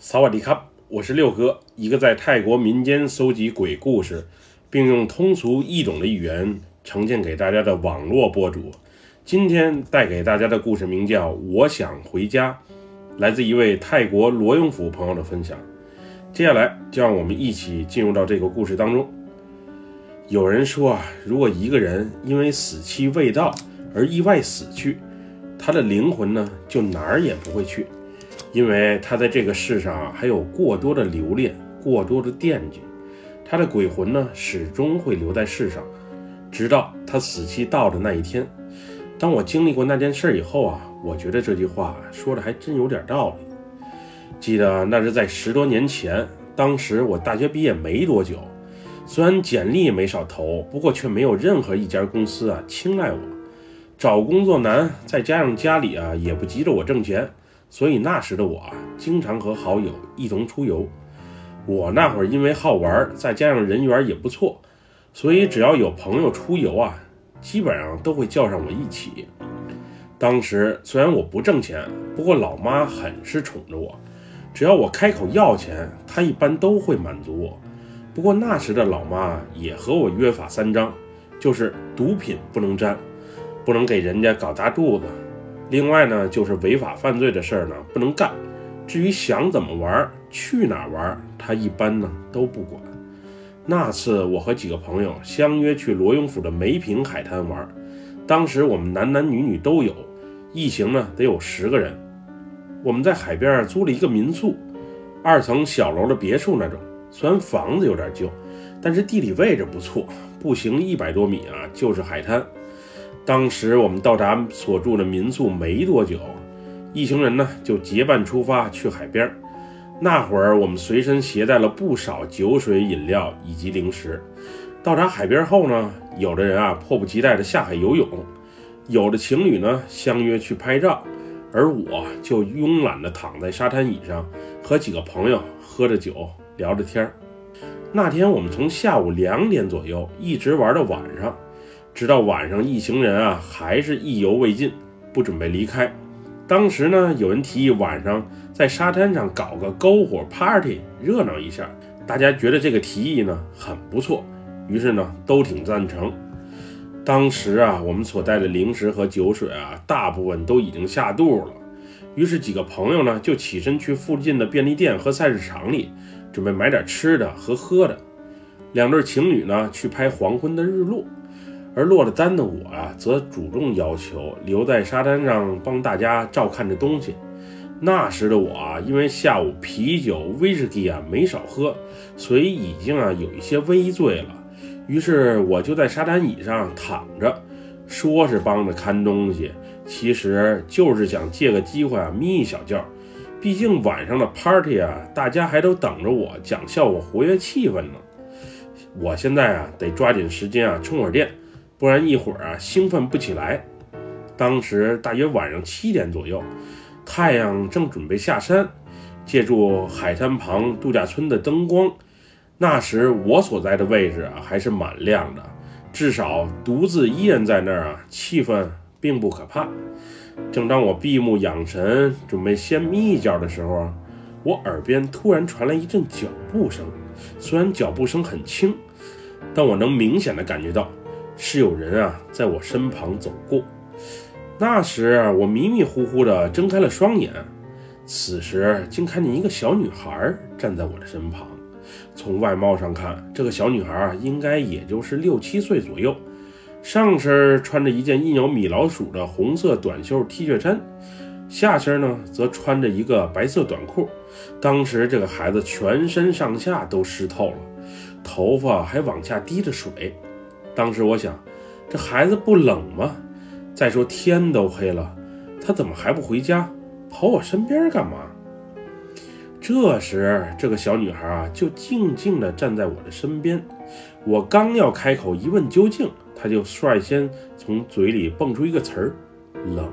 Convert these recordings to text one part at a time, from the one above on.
萨瓦迪卡，我是六哥，一个在泰国民间搜集鬼故事，并用通俗易懂的语言呈现给大家的网络博主。今天带给大家的故事名叫《我想回家》，来自一位泰国罗永府朋友的分享。接下来就让我们一起进入到这个故事当中。有人说啊，如果一个人因为死期未到而意外死去，他的灵魂呢就哪儿也不会去。因为他在这个世上还有过多的留恋，过多的惦记，他的鬼魂呢始终会留在世上，直到他死期到的那一天。当我经历过那件事以后啊，我觉得这句话说的还真有点道理。记得那是在十多年前，当时我大学毕业没多久，虽然简历没少投，不过却没有任何一家公司啊青睐我，找工作难，再加上家里啊也不急着我挣钱。所以那时的我啊，经常和好友一同出游。我那会儿因为好玩，再加上人缘也不错，所以只要有朋友出游啊，基本上都会叫上我一起。当时虽然我不挣钱，不过老妈很是宠着我，只要我开口要钱，她一般都会满足我。不过那时的老妈也和我约法三章，就是毒品不能沾，不能给人家搞大肚子。另外呢，就是违法犯罪的事儿呢不能干。至于想怎么玩、去哪玩，他一般呢都不管。那次我和几个朋友相约去罗永府的梅坪海滩玩，当时我们男男女女都有，一行呢得有十个人。我们在海边租了一个民宿，二层小楼的别墅那种。虽然房子有点旧，但是地理位置不错，步行一百多米啊就是海滩。当时我们到达所住的民宿没多久，一行人呢就结伴出发去海边。那会儿我们随身携带了不少酒水、饮料以及零食。到达海边后呢，有的人啊迫不及待地下海游泳，有的情侣呢相约去拍照，而我就慵懒地躺在沙滩椅上，和几个朋友喝着酒聊着天儿。那天我们从下午两点左右一直玩到晚上。直到晚上，一行人啊还是意犹未尽，不准备离开。当时呢，有人提议晚上在沙滩上搞个篝火 party，热闹一下。大家觉得这个提议呢很不错，于是呢都挺赞成。当时啊，我们所带的零食和酒水啊，大部分都已经下肚了。于是几个朋友呢就起身去附近的便利店和菜市场里，准备买点吃的和喝的。两对情侣呢去拍黄昏的日落。而落了单的我啊，则主动要求留在沙滩上帮大家照看着东西。那时的我啊，因为下午啤酒、威士忌啊没少喝，所以已经啊有一些微醉了。于是我就在沙滩椅上躺着，说是帮着看东西，其实就是想借个机会啊眯一小觉。毕竟晚上的 party 啊，大家还都等着我讲笑话活跃气氛呢。我现在啊得抓紧时间啊充会儿电。不然一会儿啊，兴奋不起来。当时大约晚上七点左右，太阳正准备下山，借助海滩旁度假村的灯光，那时我所在的位置啊还是蛮亮的，至少独自一人在那儿啊，气氛并不可怕。正当我闭目养神，准备先眯一觉的时候啊，我耳边突然传来一阵脚步声，虽然脚步声很轻，但我能明显的感觉到。是有人啊，在我身旁走过。那时我迷迷糊糊地睁开了双眼，此时竟看见一个小女孩站在我的身旁。从外貌上看，这个小女孩应该也就是六七岁左右，上身穿着一件印有米老鼠的红色短袖 T 恤衫，下身呢则穿着一个白色短裤。当时这个孩子全身上下都湿透了，头发还往下滴着水。当时我想，这孩子不冷吗？再说天都黑了，他怎么还不回家，跑我身边干嘛？这时，这个小女孩啊，就静静地站在我的身边。我刚要开口一问究竟，她就率先从嘴里蹦出一个词儿：“冷。”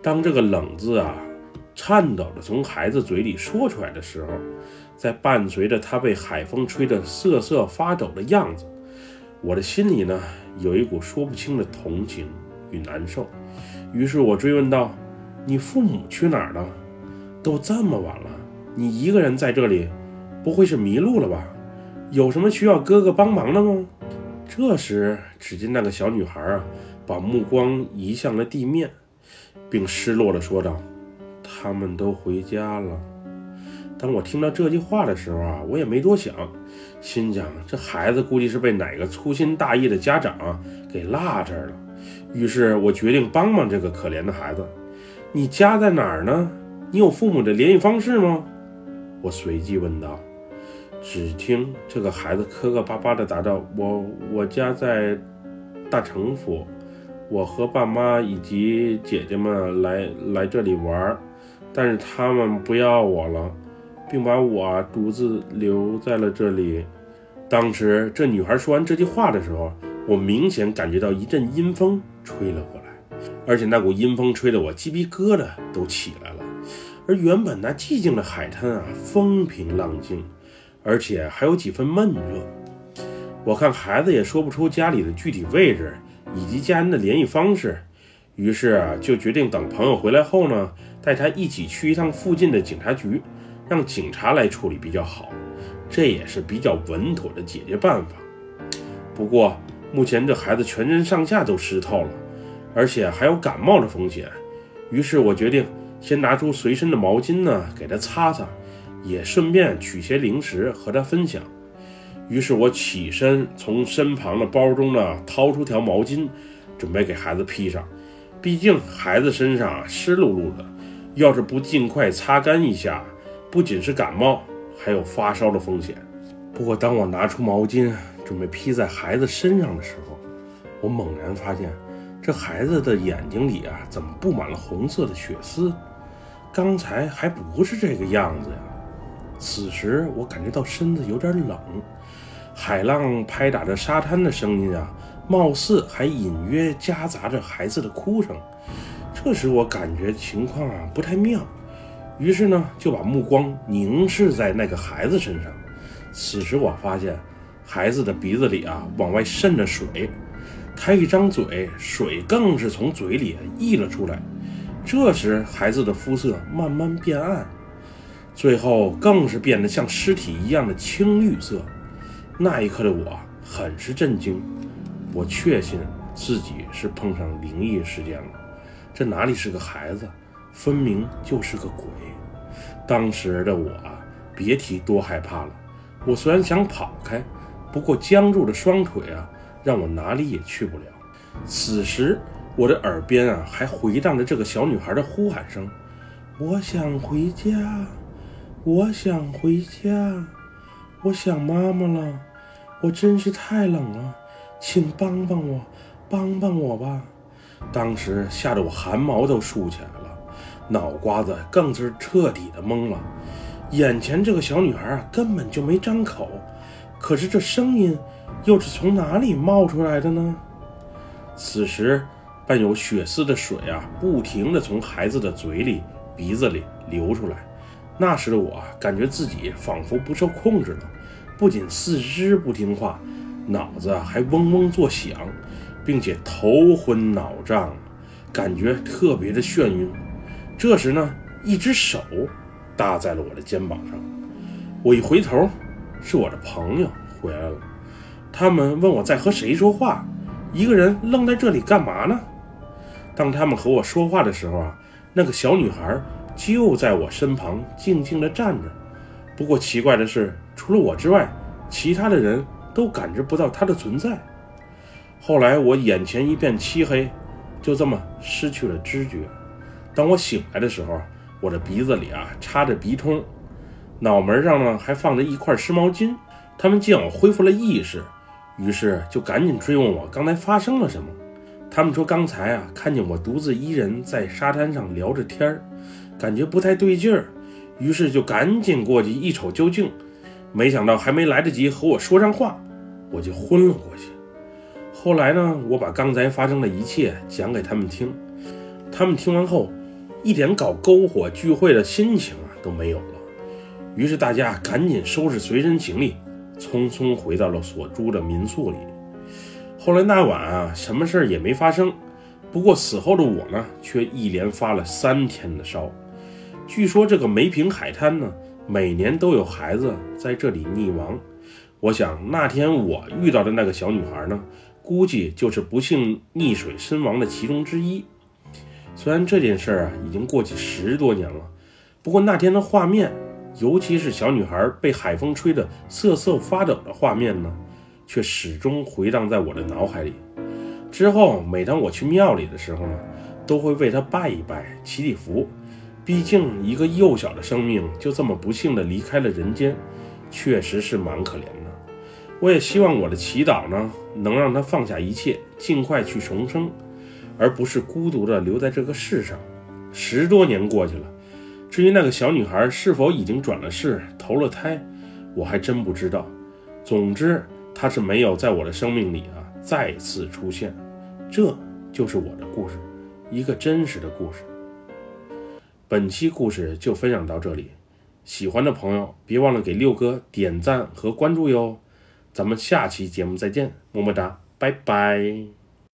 当这个“冷”字啊，颤抖着从孩子嘴里说出来的时候，在伴随着她被海风吹得瑟瑟发抖的样子。我的心里呢，有一股说不清的同情与难受，于是我追问道：“你父母去哪儿了？”都这么晚了，你一个人在这里，不会是迷路了吧？有什么需要哥哥帮忙的吗？”这时，只见那个小女孩啊，把目光移向了地面，并失落地说道：“他们都回家了。”当我听到这句话的时候啊，我也没多想，心想这孩子估计是被哪个粗心大意的家长给落这儿了。于是我决定帮帮这个可怜的孩子。你家在哪儿呢？你有父母的联系方式吗？我随即问道。只听这个孩子磕磕巴巴地答道：“我我家在大城府，我和爸妈以及姐姐们来来这里玩，但是他们不要我了，并把我独自留在了这里。”当时这女孩说完这句话的时候，我明显感觉到一阵阴风吹了过来，而且那股阴风吹得我鸡皮疙瘩都起来了。而原本那寂静的海滩啊，风平浪静。而且还有几分闷热。我看孩子也说不出家里的具体位置以及家人的联系方式，于是啊，就决定等朋友回来后呢，带他一起去一趟附近的警察局，让警察来处理比较好。这也是比较稳妥的解决办法。不过目前这孩子全身上下都湿透了，而且还有感冒的风险，于是我决定先拿出随身的毛巾呢，给他擦擦。也顺便取些零食和他分享。于是我起身，从身旁的包中呢掏出条毛巾，准备给孩子披上。毕竟孩子身上湿漉漉的，要是不尽快擦干一下，不仅是感冒，还有发烧的风险。不过当我拿出毛巾准备披在孩子身上的时候，我猛然发现，这孩子的眼睛里啊，怎么布满了红色的血丝？刚才还不是这个样子呀！此时我感觉到身子有点冷，海浪拍打着沙滩的声音啊，貌似还隐约夹杂着孩子的哭声。这时我感觉情况啊不太妙，于是呢就把目光凝视在那个孩子身上。此时我发现孩子的鼻子里啊往外渗着水，他一张嘴，水更是从嘴里溢了出来。这时孩子的肤色慢慢变暗。最后更是变得像尸体一样的青绿色。那一刻的我很是震惊，我确信自己是碰上灵异事件了。这哪里是个孩子，分明就是个鬼。当时的我啊，别提多害怕了。我虽然想跑开，不过僵住的双腿啊，让我哪里也去不了。此时，我的耳边啊，还回荡着这个小女孩的呼喊声：“我想回家。”我想回家，我想妈妈了，我真是太冷了，请帮帮我，帮帮我吧！当时吓得我汗毛都竖起来了，脑瓜子更是彻底的懵了。眼前这个小女孩啊，根本就没张口，可是这声音又是从哪里冒出来的呢？此时，伴有血丝的水啊，不停的从孩子的嘴里、鼻子里流出来。那时的我感觉自己仿佛不受控制了，不仅四肢不听话，脑子还嗡嗡作响，并且头昏脑胀，感觉特别的眩晕。这时呢，一只手搭在了我的肩膀上，我一回头，是我的朋友回来了。他们问我在和谁说话，一个人愣在这里干嘛呢？当他们和我说话的时候啊，那个小女孩。就在我身旁静静地站着，不过奇怪的是，除了我之外，其他的人都感知不到她的存在。后来我眼前一片漆黑，就这么失去了知觉。当我醒来的时候，我的鼻子里啊插着鼻通，脑门上呢还放着一块湿毛巾。他们见我恢复了意识，于是就赶紧追问我刚才发生了什么。他们说刚才啊看见我独自一人在沙滩上聊着天儿。感觉不太对劲儿，于是就赶紧过去一瞅究竟。没想到还没来得及和我说上话，我就昏了过去。后来呢，我把刚才发生的一切讲给他们听，他们听完后，一点搞篝火聚会的心情啊都没有了。于是大家赶紧收拾随身行李，匆匆回到了所住的民宿里。后来那晚啊，什么事儿也没发生。不过死后的我呢，却一连发了三天的烧。据说这个梅坪海滩呢，每年都有孩子在这里溺亡。我想那天我遇到的那个小女孩呢，估计就是不幸溺水身亡的其中之一。虽然这件事儿啊已经过去十多年了，不过那天的画面，尤其是小女孩被海风吹得瑟瑟发抖的画面呢，却始终回荡在我的脑海里。之后每当我去庙里的时候呢，都会为她拜一拜、祈祈福。毕竟一个幼小的生命就这么不幸的离开了人间，确实是蛮可怜的。我也希望我的祈祷呢，能让他放下一切，尽快去重生，而不是孤独的留在这个世上。十多年过去了，至于那个小女孩是否已经转了世、投了胎，我还真不知道。总之，她是没有在我的生命里啊再次出现。这就是我的故事，一个真实的故事。本期故事就分享到这里，喜欢的朋友别忘了给六哥点赞和关注哟。咱们下期节目再见，么么哒，拜拜。